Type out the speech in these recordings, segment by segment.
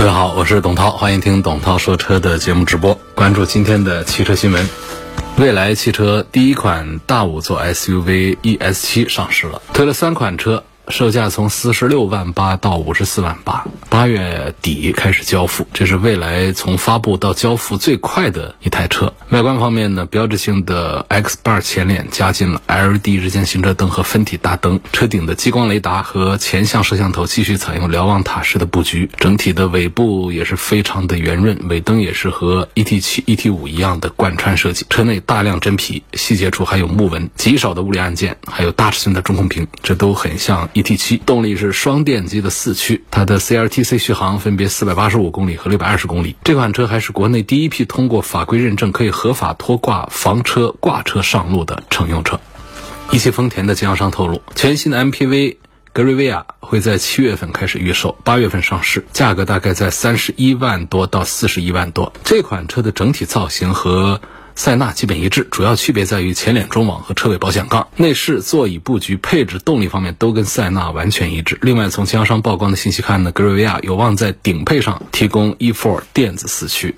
各位好，我是董涛，欢迎听董涛说车的节目直播。关注今天的汽车新闻，蔚来汽车第一款大五座 SUV ES 七上市了，推了三款车。售价从四十六万八到五十四万八，八月底开始交付，这是未来从发布到交付最快的一台车。外观方面呢，标志性的 X Bar 前脸加进了 LED 日间行车灯和分体大灯，车顶的激光雷达和前向摄像头继续采用瞭望塔式的布局，整体的尾部也是非常的圆润，尾灯也是和 ET 七、ET 五一样的贯穿设计。车内大量真皮，细节处还有木纹，极少的物理按键，还有大尺寸的中控屏，这都很像。ET 七动力是双电机的四驱，它的 CLTC 续航分别四百八十五公里和六百二十公里。这款车还是国内第一批通过法规认证可以合法拖挂房车挂车上路的乘用车。一汽丰田的经销商透露，全新的 MPV 格瑞维亚会在七月份开始预售，八月份上市，价格大概在三十一万多到四十一万多。这款车的整体造型和塞纳基本一致，主要区别在于前脸中网和车尾保险杠。内饰、座椅布局、配置、动力方面都跟塞纳完全一致。另外，从经销商曝光的信息看呢，格瑞维亚有望在顶配上提供 E4 电子四驱。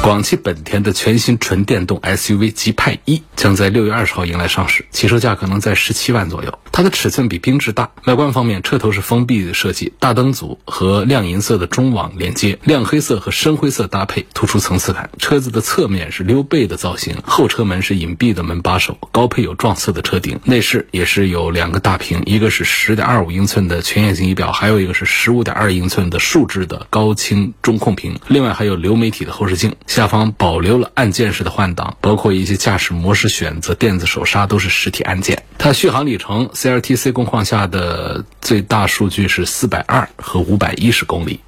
广汽本田的全新纯电动 SUV 极派一将在六月二十号迎来上市，起售价可能在十七万左右。它的尺寸比缤智大。外观方面，车头是封闭的设计，大灯组和亮银色的中网连接，亮黑色和深灰色搭配，突出层次感。车子的侧面是溜背的造型，后车门是隐蔽的门把手，高配有撞色的车顶。内饰也是有两个大屏，一个是十点二五英寸的全液晶仪表，还有一个是十五点二英寸的竖置的高清中控屏。另外还有流媒体的后视镜。下方保留了按键式的换挡，包括一些驾驶模式选择、电子手刹都是实体按键。它续航里程，CLTC 工况下的最大数据是四百二和五百一十公里。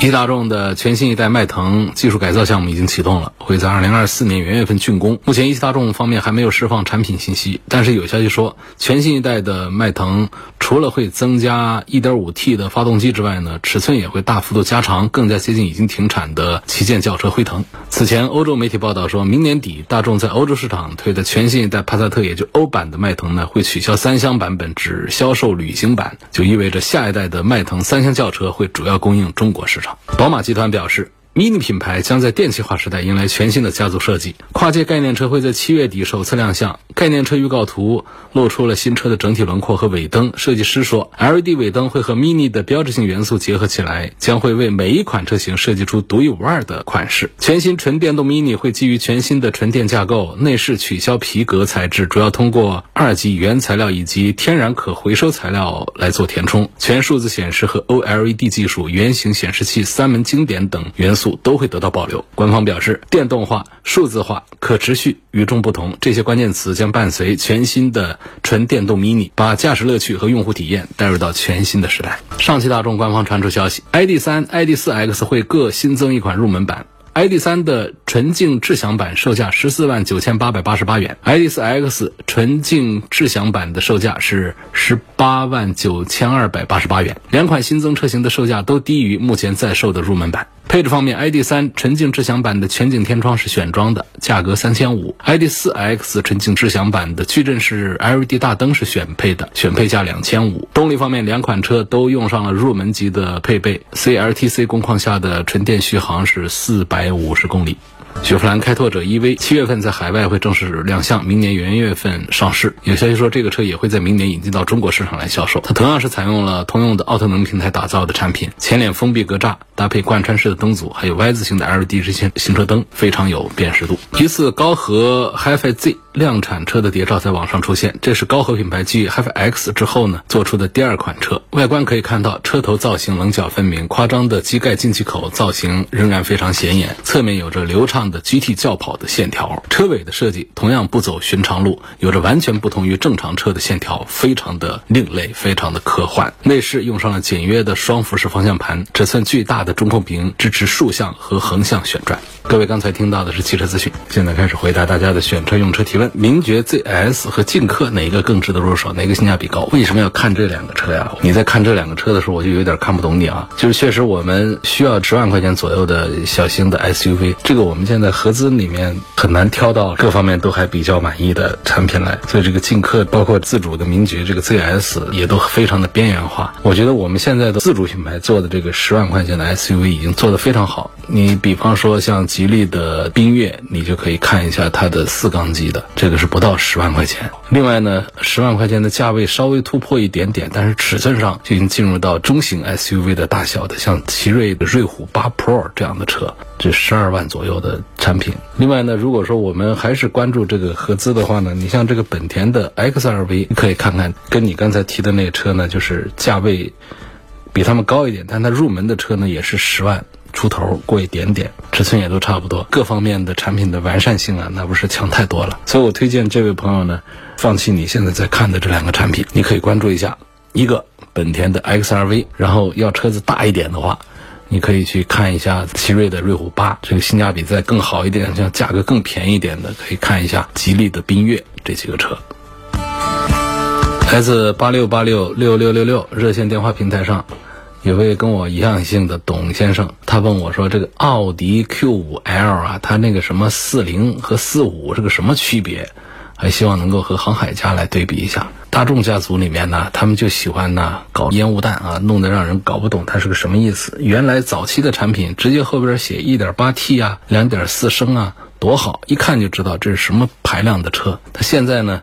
一汽大众的全新一代迈腾技术改造项目已经启动了，会在二零二四年元月份竣工。目前一汽大众方面还没有释放产品信息，但是有消息说，全新一代的迈腾除了会增加 1.5T 的发动机之外呢，尺寸也会大幅度加长，更加接近已经停产的旗舰轿车辉腾。此前，欧洲媒体报道说，明年底大众在欧洲市场推的全新一代帕萨特，也就欧版的迈腾呢，会取消三厢版本，只销售旅行版，就意味着下一代的迈腾三厢轿车会主要供应中国市场。宝马集团表示。Mini 品牌将在电气化时代迎来全新的家族设计，跨界概念车会在七月底首次亮相。概念车预告图露出了新车的整体轮廓和尾灯。设计师说，LED 尾灯会和 Mini 的标志性元素结合起来，将会为每一款车型设计出独一无二的款式。全新纯电动 Mini 会基于全新的纯电架构，内饰取消皮革材质，主要通过二级原材料以及天然可回收材料来做填充。全数字显示和 OLED 技术、圆形显示器、三门经典等元素。都会得到保留。官方表示，电动化、数字化、可持续、与众不同这些关键词将伴随全新的纯电动 Mini，把驾驶乐趣和用户体验带入到全新的时代。上汽大众官方传出消息，ID.3、ID.4X 会各新增一款入门版。ID.3 的纯净智享版售价十四万九千八百八十八元，ID.4X 纯净智享版的售价是十八万九千二百八十八元。两款新增车型的售价都低于目前在售的入门版。配置方面，ID.3 纯净智享版的全景天窗是选装的，价格三千五；ID.4X 纯净智享版的矩阵式 LED 大灯是选配的，选配价两千五。动力方面，两款车都用上了入门级的配备，CLTC 工况下的纯电续航是四百五十公里。雪佛兰开拓者 EV 七月份在海外会正式亮相，明年元月份上市。有消息说，这个车也会在明年引进到中国市场来销售。它同样是采用了通用的奥特能平台打造的产品，前脸封闭格栅，搭配贯穿式的灯组，还有 Y 字形的 LED 日行行车灯，非常有辨识度。一次高和 HiFi Z 量产车的谍照在网上出现，这是高和品牌继 HiFi X 之后呢做出的第二款车。外观可以看到，车头造型棱角分明，夸张的机盖进气口造型仍然非常显眼，侧面有着流畅。的 GT 轿跑的线条，车尾的设计同样不走寻常路，有着完全不同于正常车的线条，非常的另类，非常的科幻。内饰用上了简约的双辐式方向盘，尺寸巨大的中控屏，支持竖向和横向旋转。各位刚才听到的是汽车资讯，现在开始回答大家的选车用车提问。名爵 ZS 和劲客哪个更值得入手？哪个性价比高？为什么要看这两个车呀？你在看这两个车的时候，我就有点看不懂你啊。就是确实我们需要十万块钱左右的小型的 SUV，这个我们现在合资里面很难挑到各方面都还比较满意的产品来，所以这个劲客包括自主的名爵这个 ZS 也都非常的边缘化。我觉得我们现在的自主品牌做的这个十万块钱的 SUV 已经做得非常好。你比方说像吉利的缤越，你就可以看一下它的四缸机的，这个是不到十万块钱。另外呢，十万块钱的价位稍微突破一点点，但是尺寸上就已经进入到中型 SUV 的大小的，像奇瑞的瑞虎八 Pro 这样的车，这十二万左右的产品。另外呢，如果说我们还是关注这个合资的话呢，你像这个本田的 XRV，你可以看看，跟你刚才提的那个车呢，就是价位比他们高一点，但它入门的车呢也是十万。出头过一点点，尺寸也都差不多，各方面的产品的完善性啊，那不是强太多了。所以我推荐这位朋友呢，放弃你现在在看的这两个产品，你可以关注一下，一个本田的 XRV，然后要车子大一点的话，你可以去看一下奇瑞的瑞虎八，这个性价比再更好一点，像价格更便宜一点的，可以看一下吉利的缤越这几个车。来自八六八六六六六六热线电话平台上。有位跟我一样姓的董先生，他问我说：“这个奥迪 Q5L 啊，它那个什么四零和四五是个什么区别？还希望能够和航海家来对比一下。大众家族里面呢，他们就喜欢呢搞烟雾弹啊，弄得让人搞不懂它是个什么意思。原来早期的产品直接后边写 1.8T 啊、2.4升啊，多好，一看就知道这是什么排量的车。它现在呢？”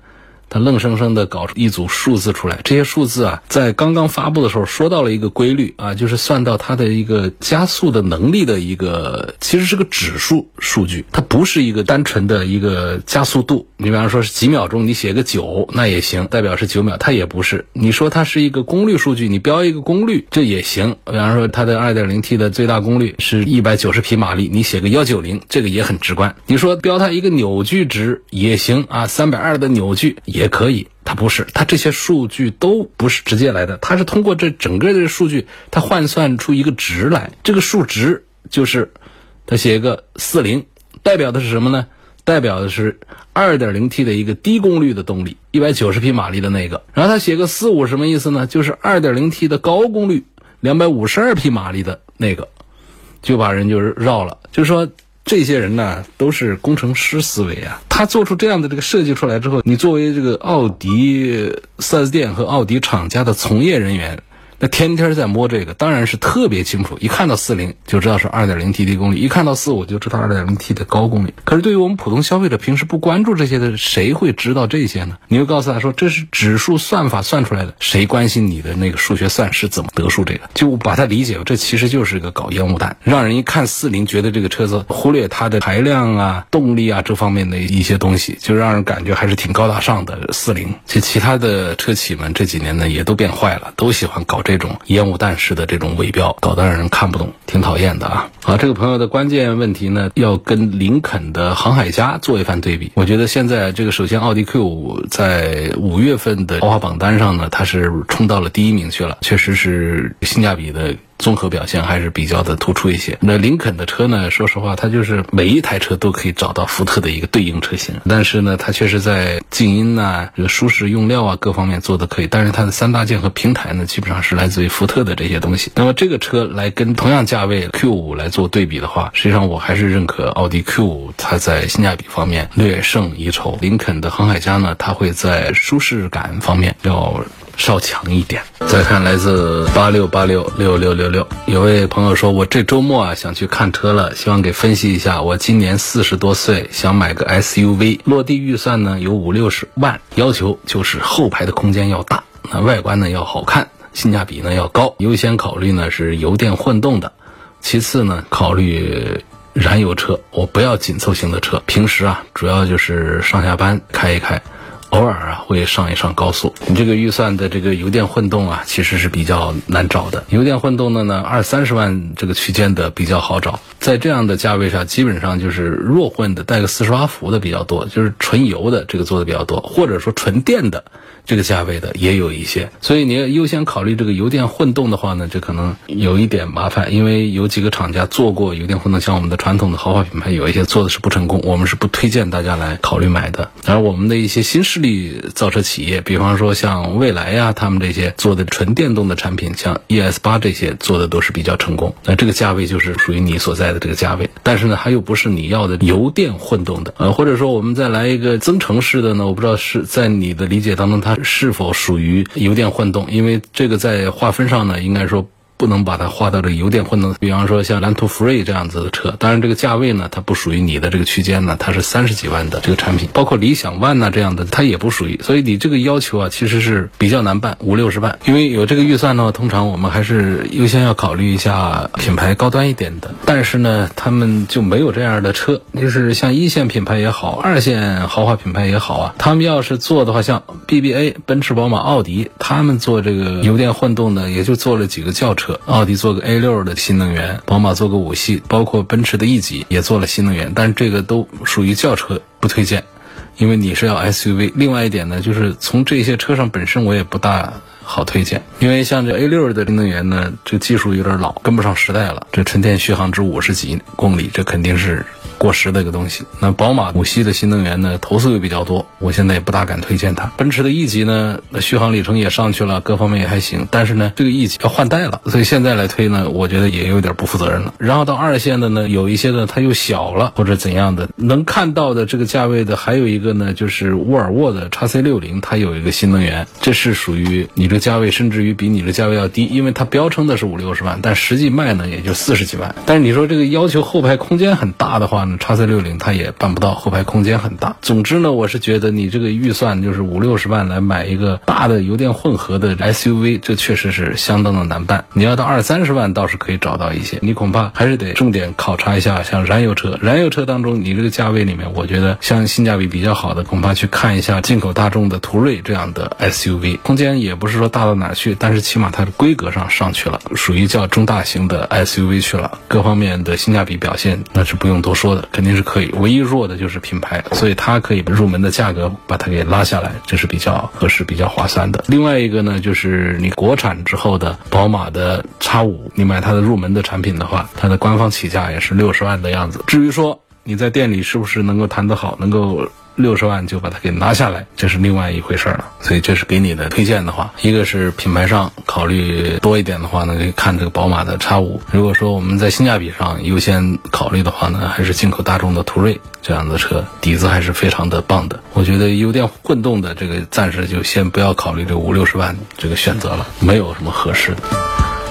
他愣生生的搞出一组数字出来，这些数字啊，在刚刚发布的时候说到了一个规律啊，就是算到它的一个加速的能力的一个，其实是个指数数据，它不是一个单纯的一个加速度。你比方说是几秒钟，你写个九那也行，代表是九秒，它也不是。你说它是一个功率数据，你标一个功率这也行。比方说它的二点零 T 的最大功率是一百九十匹马力，你写个幺九零，这个也很直观。你说标它一个扭矩值也行啊，三百二的扭矩也。也可以，它不是，它这些数据都不是直接来的，它是通过这整个的数据，它换算出一个值来。这个数值就是，它写一个四零，代表的是什么呢？代表的是二点零 T 的一个低功率的动力，一百九十匹马力的那个。然后它写个四五什么意思呢？就是二点零 T 的高功率，两百五十二匹马力的那个，就把人就是绕了，就是说。这些人呢，都是工程师思维啊。他做出这样的这个设计出来之后，你作为这个奥迪 4S 店和奥迪厂家的从业人员。那天天在摸这个，当然是特别清楚。一看到四零就知道是二点零 T 低功率，一看到四五就知道二点零 T 的高功率。可是对于我们普通消费者，平时不关注这些的，谁会知道这些呢？你又告诉他说这是指数算法算出来的，谁关心你的那个数学算式怎么得出这个？就把它理解，这其实就是一个搞烟雾弹，让人一看四零觉得这个车子忽略它的排量啊、动力啊这方面的一些东西，就让人感觉还是挺高大上的四零。其实其他的车企们这几年呢也都变坏了，都喜欢搞这。这种烟雾弹式的这种尾标，搞得让人看不懂，挺讨厌的啊！好，这个朋友的关键问题呢，要跟林肯的航海家做一番对比。我觉得现在这个，首先奥迪 Q 五在五月份的豪华榜单上呢，它是冲到了第一名去了，确实是性价比的。综合表现还是比较的突出一些。那林肯的车呢？说实话，它就是每一台车都可以找到福特的一个对应车型。但是呢，它确实在静音呐、这个舒适用料啊各方面做的可以。但是它的三大件和平台呢，基本上是来自于福特的这些东西。那么这个车来跟同样价位 Q 五来做对比的话，实际上我还是认可奥迪 Q 五，它在性价比方面略胜一筹。林肯的航海家呢，它会在舒适感方面要。稍强一点。再看来自八六八六六六六六，有位朋友说，我这周末啊想去看车了，希望给分析一下。我今年四十多岁，想买个 SUV，落地预算呢有五六十万，要求就是后排的空间要大，那外观呢要好看，性价比呢要高。优先考虑呢是油电混动的，其次呢考虑燃油车。我不要紧凑型的车，平时啊主要就是上下班开一开。偶尔啊，会上一上高速。你这个预算的这个油电混动啊，其实是比较难找的。油电混动的呢，二三十万这个区间的比较好找。在这样的价位上，基本上就是弱混的，带个四十八伏的比较多，就是纯油的这个做的比较多，或者说纯电的。这个价位的也有一些，所以你要优先考虑这个油电混动的话呢，这可能有一点麻烦，因为有几个厂家做过油电混动，像我们的传统的豪华品牌，有一些做的是不成功，我们是不推荐大家来考虑买的。而我们的一些新势力造车企业，比方说像蔚来呀，他们这些做的纯电动的产品，像 ES 八这些做的都是比较成功。那这个价位就是属于你所在的这个价位，但是呢，它又不是你要的油电混动的，呃，或者说我们再来一个增程式的呢，我不知道是在你的理解当中，它是否属于油电混动？因为这个在划分上呢，应该说。不能把它划到这个油电混动，比方说像蓝图 Free 这样子的车，当然这个价位呢，它不属于你的这个区间呢，它是三十几万的这个产品，包括理想 ONE 呐这样的，它也不属于，所以你这个要求啊，其实是比较难办，五六十万，因为有这个预算的话，通常我们还是优先要考虑一下品牌高端一点的，但是呢，他们就没有这样的车，就是像一线品牌也好，二线豪华品牌也好啊，他们要是做的话，像 BBA、奔驰、宝马、奥迪，他们做这个油电混动呢，也就做了几个轿车。奥迪做个 A 六的新能源，宝马做个五系，包括奔驰的 E 级也做了新能源，但是这个都属于轿车，不推荐，因为你是要 SUV。另外一点呢，就是从这些车上本身我也不大好推荐，因为像这 A 六的新能源呢，这技术有点老，跟不上时代了。这纯电续航只五十几公里，这肯定是。过时的一个东西。那宝马五系的新能源呢，投诉又比较多，我现在也不大敢推荐它。奔驰的 E 级呢，续航里程也上去了，各方面也还行。但是呢，这个 E 级要换代了，所以现在来推呢，我觉得也有点不负责任了。然后到二线的呢，有一些呢，它又小了或者怎样的，能看到的这个价位的还有一个呢，就是沃尔沃的 x C 六零，它有一个新能源，这是属于你这价位，甚至于比你的价位要低，因为它标称的是五六十万，但实际卖呢也就四十几万。但是你说这个要求后排空间很大的话呢？叉 C 六零它也办不到，后排空间很大。总之呢，我是觉得你这个预算就是五六十万来买一个大的油电混合的 SUV，这确实是相当的难办。你要到二三十万倒是可以找到一些，你恐怕还是得重点考察一下像燃油车。燃油车当中，你这个价位里面，我觉得像性价比比较好的，恐怕去看一下进口大众的途锐这样的 SUV，空间也不是说大到哪去，但是起码它的规格上上去了，属于叫中大型的 SUV 去了，各方面的性价比表现那是不用多说的，肯定是可以。唯一弱的就是品牌，所以它可以入门的价格把它给拉下来，这是比较合适、比较划算的。另外一个呢，就是你国产之后的宝马的 X 五，你买它的入门的产品的话，它的官方起价也是六十万的样子。至于说你在店里是不是能够谈得好，能够。六十万就把它给拿下来，这是另外一回事了。所以这是给你的推荐的话，一个是品牌上考虑多一点的话呢，可以看这个宝马的 X 五。如果说我们在性价比上优先考虑的话呢，还是进口大众的途锐这样的车，底子还是非常的棒的。我觉得油电混动的这个暂时就先不要考虑这五六十万这个选择了，没有什么合适的。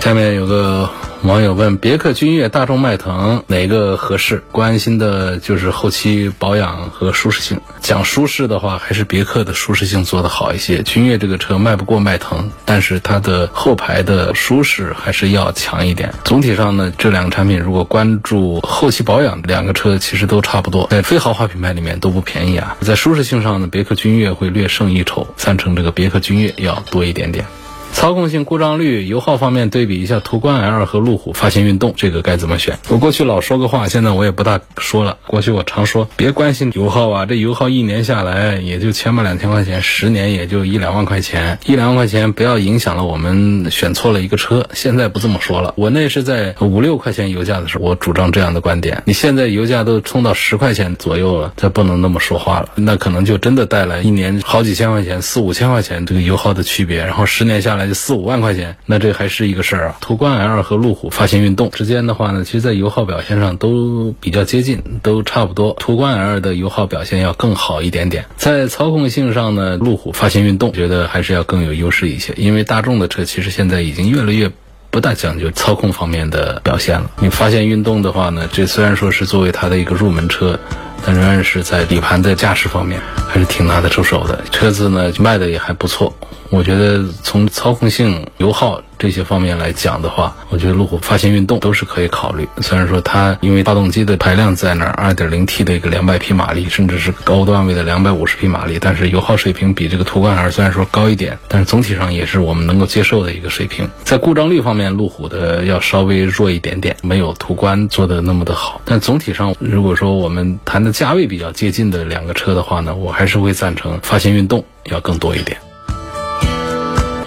下面有个。网友问：别克君越、大众迈腾哪个合适？关心的就是后期保养和舒适性。讲舒适的话，还是别克的舒适性做得好一些。君越这个车卖不过迈腾，但是它的后排的舒适还是要强一点。总体上呢，这两个产品如果关注后期保养，两个车其实都差不多。在非豪华品牌里面都不便宜啊。在舒适性上呢，别克君越会略胜一筹，三成这个别克君越要多一点点。操控性、故障率、油耗方面对比一下途观 L 和路虎发现运动，这个该怎么选？我过去老说个话，现在我也不大说了。过去我常说，别关心油耗啊，这油耗一年下来也就千把两千块钱，十年也就一两万块钱，一两万块钱不要影响了我们选错了一个车。现在不这么说了，我那是在五六块钱油价的时候，我主张这样的观点。你现在油价都冲到十块钱左右了，再不能那么说话了，那可能就真的带来一年好几千块钱、四五千块钱这个油耗的区别，然后十年下来。四五万块钱，那这还是一个事儿啊。途观 L 和路虎发现运动之间的话呢，其实在油耗表现上都比较接近，都差不多。途观 L 的油耗表现要更好一点点。在操控性上呢，路虎发现运动觉得还是要更有优势一些，因为大众的车其实现在已经越来越不大讲究操控方面的表现了。你发现运动的话呢，这虽然说是作为它的一个入门车。但仍然是在底盘的驾驶方面还是挺拿得出手的，车子呢卖的也还不错。我觉得从操控性、油耗。这些方面来讲的话，我觉得路虎发现运动都是可以考虑。虽然说它因为发动机的排量在那儿，二点零 T 的一个两百匹马力，甚至是高段位的两百五十匹马力，但是油耗水平比这个途观 L 虽然说高一点，但是总体上也是我们能够接受的一个水平。在故障率方面，路虎的要稍微弱一点点，没有途观做的那么的好。但总体上，如果说我们谈的价位比较接近的两个车的话呢，我还是会赞成发现运动要更多一点。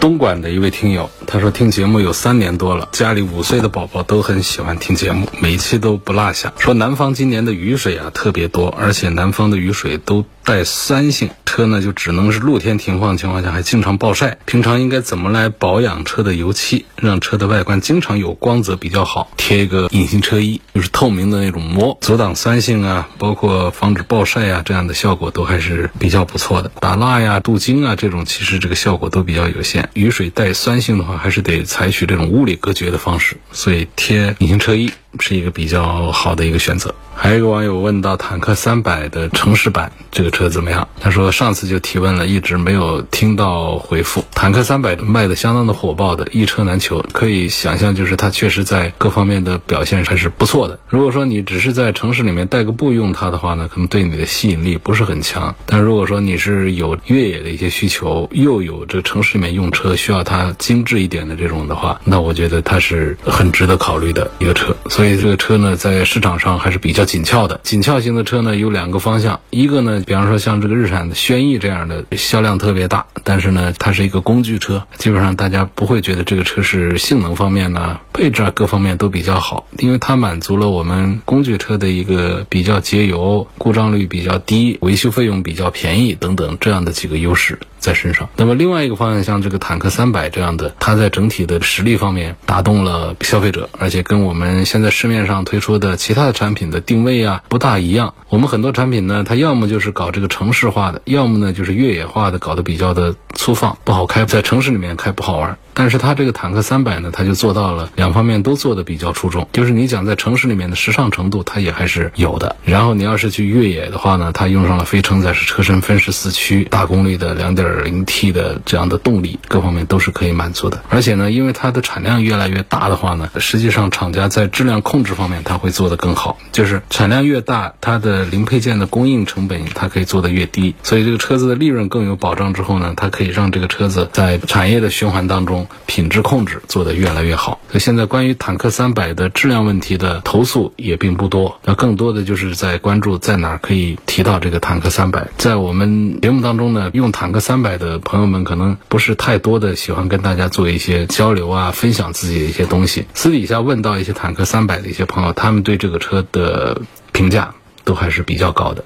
东莞的一位听友，他说听节目有三年多了，家里五岁的宝宝都很喜欢听节目，每期都不落下。说南方今年的雨水啊特别多，而且南方的雨水都带酸性，车呢就只能是露天停放情况下还经常暴晒。平常应该怎么来保养车的油漆，让车的外观经常有光泽比较好？贴一个隐形车衣，就是透明的那种膜，阻挡酸性啊，包括防止暴晒啊，这样的效果都还是比较不错的。打蜡呀、镀晶啊这种，其实这个效果都比较有限。雨水带酸性的话，还是得采取这种物理隔绝的方式，所以贴隐形车衣。是一个比较好的一个选择。还有一个网友问到坦克三百的城市版这个车怎么样？他说上次就提问了，一直没有听到回复。坦克三百卖的相当的火爆的，一车难求，可以想象就是它确实在各方面的表现还是不错的。如果说你只是在城市里面代个步用它的话呢，可能对你的吸引力不是很强。但如果说你是有越野的一些需求，又有这城市里面用车需要它精致一点的这种的话，那我觉得它是很值得考虑的一个车。所以所以这个车呢，在市场上还是比较紧俏的。紧俏型的车呢，有两个方向，一个呢，比方说像这个日产的轩逸这样的销量特别大，但是呢，它是一个工具车，基本上大家不会觉得这个车是性能方面呢、配置啊各方面都比较好，因为它满足了我们工具车的一个比较节油、故障率比较低、维修费用比较便宜等等这样的几个优势。在身上。那么另外一个方向，像这个坦克三百这样的，它在整体的实力方面打动了消费者，而且跟我们现在市面上推出的其他的产品的定位啊不大一样。我们很多产品呢，它要么就是搞这个城市化的，要么呢就是越野化的，搞得比较的粗放，不好开，在城市里面开不好玩。但是它这个坦克三百呢，它就做到了两方面都做的比较出众，就是你讲在城市里面的时尚程度，它也还是有的。然后你要是去越野的话呢，它用上了非承载式车身分时四驱、大功率的两点 2.0T 的这样的动力，各方面都是可以满足的。而且呢，因为它的产量越来越大的话呢，实际上厂家在质量控制方面它会做得更好，就是产量越大，它的零配件的供应成本它可以做得越低，所以这个车子的利润更有保障之后呢，它可以让这个车子在产业的循环当中。品质控制做得越来越好，所以现在关于坦克三百的质量问题的投诉也并不多，那更多的就是在关注在哪儿可以提到这个坦克三百。在我们节目当中呢，用坦克三百的朋友们可能不是太多的喜欢跟大家做一些交流啊，分享自己的一些东西。私底下问到一些坦克三百的一些朋友，他们对这个车的评价都还是比较高的。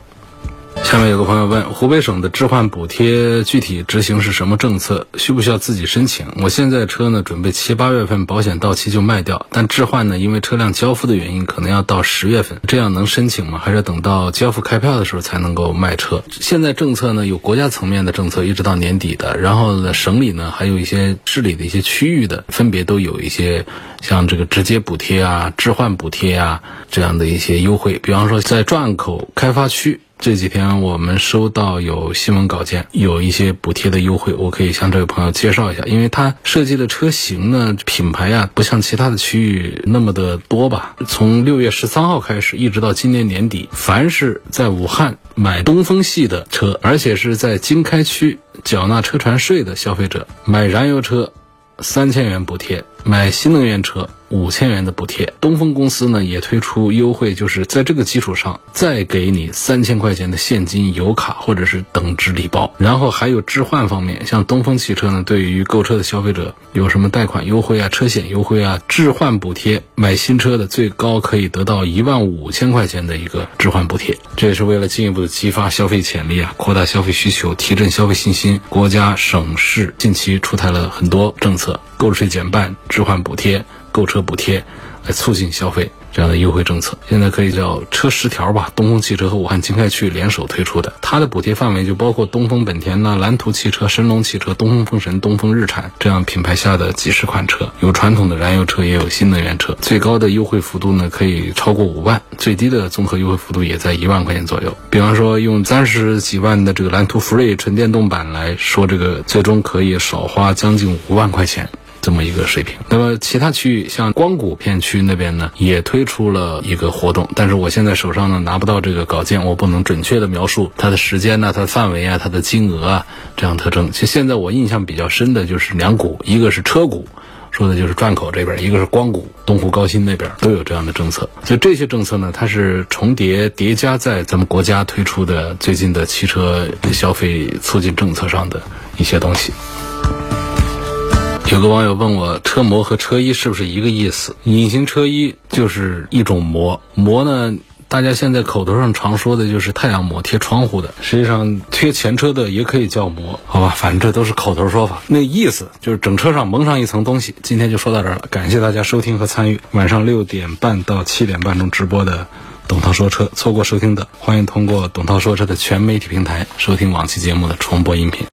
下面有个朋友问，湖北省的置换补贴具体执行是什么政策？需不需要自己申请？我现在车呢，准备七八月份保险到期就卖掉，但置换呢，因为车辆交付的原因，可能要到十月份，这样能申请吗？还是等到交付开票的时候才能够卖车？现在政策呢，有国家层面的政策，一直到年底的，然后呢，省里呢，还有一些市里的一些区域的，分别都有一些像这个直接补贴啊、置换补贴啊这样的一些优惠，比方说在转口开发区。这几天我们收到有新闻稿件，有一些补贴的优惠，我可以向这位朋友介绍一下。因为它设计的车型呢，品牌啊，不像其他的区域那么的多吧。从六月十三号开始，一直到今年年底，凡是在武汉买东风系的车，而且是在经开区缴纳车船税的消费者，买燃油车三千元补贴，买新能源车。五千元的补贴，东风公司呢也推出优惠，就是在这个基础上再给你三千块钱的现金、油卡或者是等值礼包。然后还有置换方面，像东风汽车呢，对于购车的消费者有什么贷款优惠啊、车险优惠啊、置换补贴，买新车的最高可以得到一万五千块钱的一个置换补贴。这也是为了进一步的激发消费潜力啊，扩大消费需求，提振消费信心。国家、省市近期出台了很多政策，购置税减半、置换补贴。购车补贴来促进消费这样的优惠政策，现在可以叫车十条吧。东风汽车和武汉经开区联手推出的，它的补贴范围就包括东风本田呐、蓝图汽车、神龙汽车、东风风神、东风日产这样品牌下的几十款车，有传统的燃油车，也有新能源车。最高的优惠幅度呢，可以超过五万，最低的综合优惠幅度也在一万块钱左右。比方说，用三十几万的这个蓝图 Free 纯电动版来说，这个最终可以少花将近五万块钱。这么一个水平。那么其他区域，像光谷片区那边呢，也推出了一个活动，但是我现在手上呢拿不到这个稿件，我不能准确的描述它的时间呢、它的范围啊、它的金额啊这样特征。其实现在我印象比较深的就是两股，一个是车股，说的就是转口这边；一个是光谷，东湖高新那边都有这样的政策。所以这些政策呢，它是重叠叠加在咱们国家推出的最近的汽车消费促进政策上的一些东西。有个网友问我，车膜和车衣是不是一个意思？隐形车衣就是一种膜，膜呢，大家现在口头上常说的就是太阳膜贴窗户的，实际上贴前车的也可以叫膜，好吧，反正这都是口头说法。那意思就是整车上蒙上一层东西。今天就说到这儿了，感谢大家收听和参与晚上六点半到七点半钟直播的董涛说车。错过收听的，欢迎通过董涛说车的全媒体平台收听往期节目的重播音频。